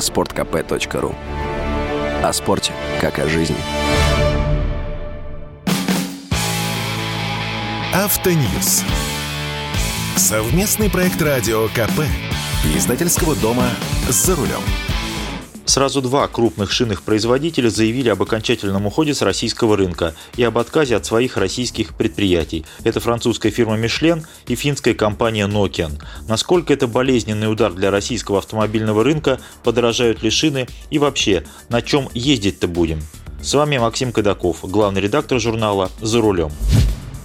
sportkp.ru О спорте, как о жизни. Автоньюз. Совместный проект радио КП. Издательского дома «За рулем». Сразу два крупных шинных производителя заявили об окончательном уходе с российского рынка и об отказе от своих российских предприятий. Это французская фирма Michelin и финская компания Nokian. Насколько это болезненный удар для российского автомобильного рынка, подорожают ли шины и вообще, на чем ездить-то будем? С вами Максим Кадаков, главный редактор журнала «За рулем».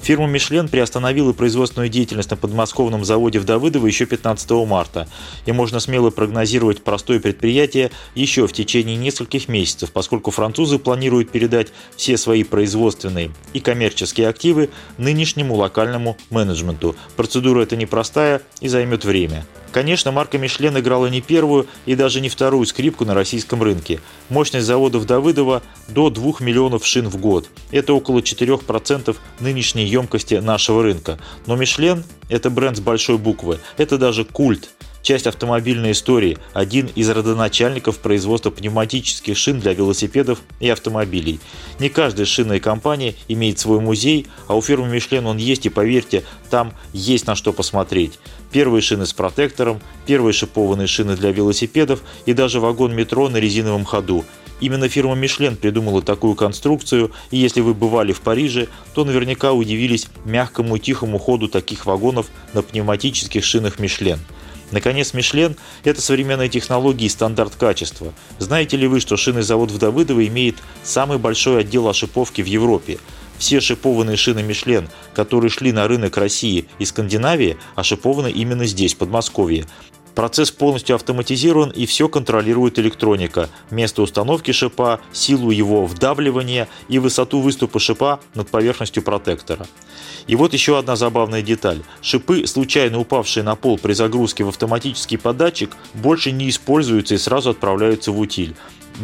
Фирма «Мишлен» приостановила производственную деятельность на подмосковном заводе в Давыдово еще 15 марта, и можно смело прогнозировать простое предприятие еще в течение нескольких месяцев, поскольку французы планируют передать все свои производственные и коммерческие активы нынешнему локальному менеджменту. Процедура эта непростая и займет время. Конечно, марка Мишлен играла не первую и даже не вторую скрипку на российском рынке. Мощность заводов Давыдова до 2 миллионов шин в год. Это около 4% нынешней емкости нашего рынка. Но Мишлен – это бренд с большой буквы. Это даже культ часть автомобильной истории, один из родоначальников производства пневматических шин для велосипедов и автомобилей. Не каждая шинная компания имеет свой музей, а у фирмы Мишлен он есть, и поверьте, там есть на что посмотреть. Первые шины с протектором, первые шипованные шины для велосипедов и даже вагон метро на резиновом ходу. Именно фирма Мишлен придумала такую конструкцию, и если вы бывали в Париже, то наверняка удивились мягкому и тихому ходу таких вагонов на пневматических шинах Мишлен. Наконец, Мишлен – это современные технологии и стандарт качества. Знаете ли вы, что шинный завод в Давыдово имеет самый большой отдел ошиповки в Европе? Все шипованные шины Мишлен, которые шли на рынок России и Скандинавии, ошипованы именно здесь, Подмосковье. Процесс полностью автоматизирован и все контролирует электроника. Место установки шипа, силу его вдавливания и высоту выступа шипа над поверхностью протектора. И вот еще одна забавная деталь. Шипы, случайно упавшие на пол при загрузке в автоматический податчик, больше не используются и сразу отправляются в утиль.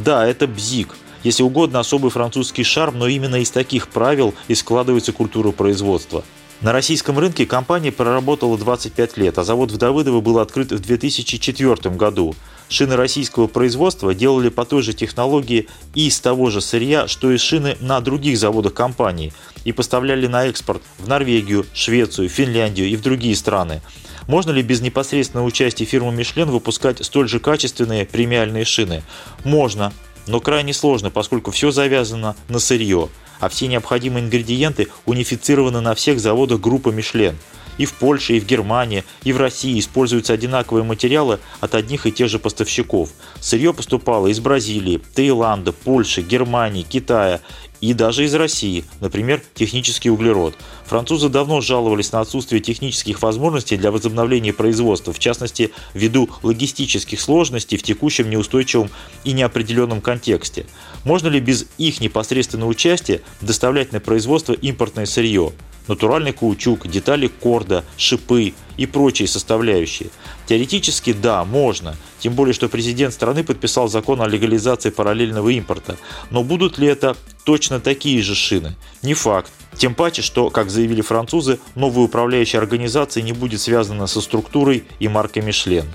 Да, это бзик. Если угодно, особый французский шарм, но именно из таких правил и складывается культура производства. На российском рынке компания проработала 25 лет, а завод в Давыдово был открыт в 2004 году. Шины российского производства делали по той же технологии и из того же сырья, что и шины на других заводах компании, и поставляли на экспорт в Норвегию, Швецию, Финляндию и в другие страны. Можно ли без непосредственного участия фирмы Мишлен выпускать столь же качественные премиальные шины? Можно, но крайне сложно, поскольку все завязано на сырье а все необходимые ингредиенты унифицированы на всех заводах группы Мишлен. И в Польше, и в Германии, и в России используются одинаковые материалы от одних и тех же поставщиков. Сырье поступало из Бразилии, Таиланда, Польши, Германии, Китая и даже из России, например, технический углерод. Французы давно жаловались на отсутствие технических возможностей для возобновления производства, в частности, ввиду логистических сложностей в текущем неустойчивом и неопределенном контексте. Можно ли без их непосредственного участия доставлять на производство импортное сырье? Натуральный каучук, детали корда, шипы и прочие составляющие. Теоретически да, можно, тем более что президент страны подписал закон о легализации параллельного импорта. Но будут ли это точно такие же шины? Не факт. Тем паче, что, как заявили французы, новая управляющая организация не будет связана со структурой и маркой Мишлен.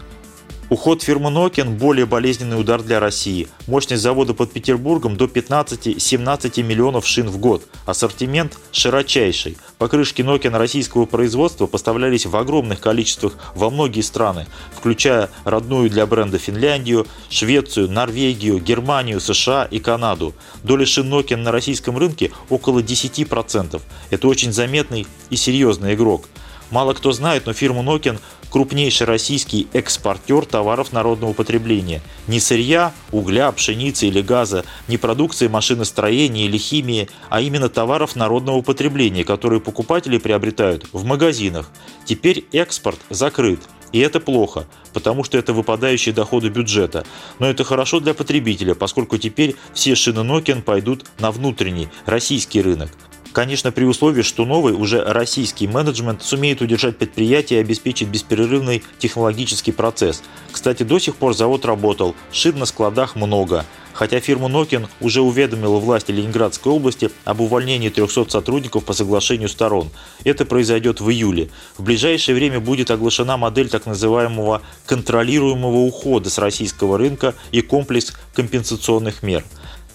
Уход фирмы Nokian – более болезненный удар для России. Мощность завода под Петербургом до 15-17 миллионов шин в год. Ассортимент широчайший. Покрышки Nokian российского производства поставлялись в огромных количествах во многие страны, включая родную для бренда Финляндию, Швецию, Норвегию, Германию, США и Канаду. Доля шин Nokian на российском рынке около 10%. Это очень заметный и серьезный игрок. Мало кто знает, но фирма Nokian крупнейший российский экспортер товаров народного потребления. Не сырья, угля, пшеницы или газа, не продукции машиностроения или химии, а именно товаров народного потребления, которые покупатели приобретают в магазинах. Теперь экспорт закрыт. И это плохо, потому что это выпадающие доходы бюджета. Но это хорошо для потребителя, поскольку теперь все шины Nokian пойдут на внутренний, российский рынок. Конечно, при условии, что новый, уже российский менеджмент сумеет удержать предприятие и обеспечить беспрерывный технологический процесс. Кстати, до сих пор завод работал, шин на складах много. хотя фирма Nokian уже уведомила власти Ленинградской области об увольнении 300 сотрудников по соглашению сторон. Это произойдет в июле. В ближайшее время будет оглашена модель так называемого контролируемого ухода с российского рынка и комплекс компенсационных мер.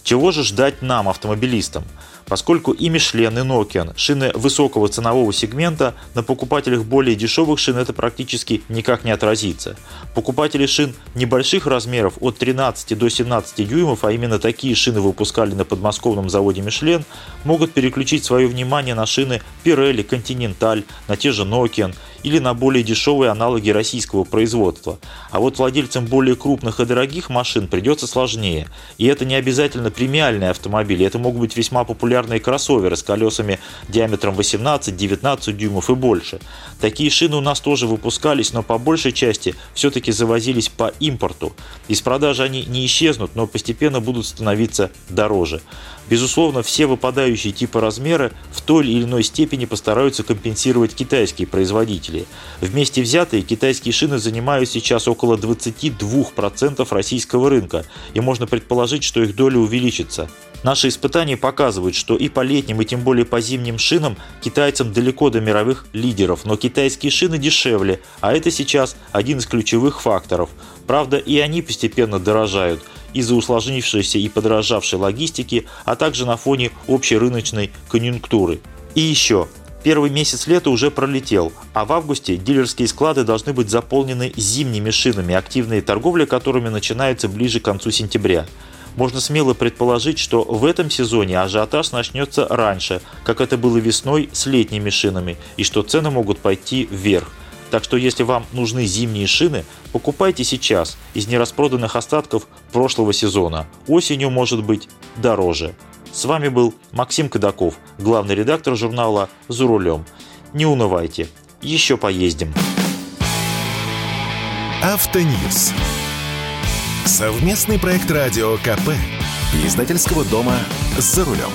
Чего же ждать нам, автомобилистам? Поскольку и Michelin, и Nokian – шины высокого ценового сегмента, на покупателях более дешевых шин это практически никак не отразится. Покупатели шин небольших размеров от 13 до 17 дюймов, а именно такие шины выпускали на подмосковном заводе Michelin, могут переключить свое внимание на шины Pirelli, Continental, на те же Nokian или на более дешевые аналоги российского производства. А вот владельцам более крупных и дорогих машин придется сложнее. И это не обязательно премиальные автомобили, это могут быть весьма популярные кроссоверы с колесами диаметром 18-19 дюймов и больше. Такие шины у нас тоже выпускались, но по большей части все-таки завозились по импорту. Из продажи они не исчезнут, но постепенно будут становиться дороже. Безусловно, все выпадающие типы размера в той или иной степени постараются компенсировать китайские производители. Вместе взятые китайские шины занимают сейчас около 22% российского рынка, и можно предположить, что их доля увеличится. Наши испытания показывают, что и по летним, и тем более по зимним шинам китайцам далеко до мировых лидеров, но китайские шины дешевле, а это сейчас один из ключевых факторов. Правда, и они постепенно дорожают из-за усложнившейся и подорожавшей логистики, а также на фоне общей рыночной конъюнктуры. И еще, Первый месяц лета уже пролетел, а в августе дилерские склады должны быть заполнены зимними шинами, активные торговля которыми начинается ближе к концу сентября можно смело предположить, что в этом сезоне ажиотаж начнется раньше, как это было весной с летними шинами, и что цены могут пойти вверх. Так что если вам нужны зимние шины, покупайте сейчас из нераспроданных остатков прошлого сезона. Осенью может быть дороже. С вами был Максим Кадаков, главный редактор журнала «За рулем». Не унывайте, еще поездим. Автоньюз. Совместный проект радио КП. Издательского дома «За рулем».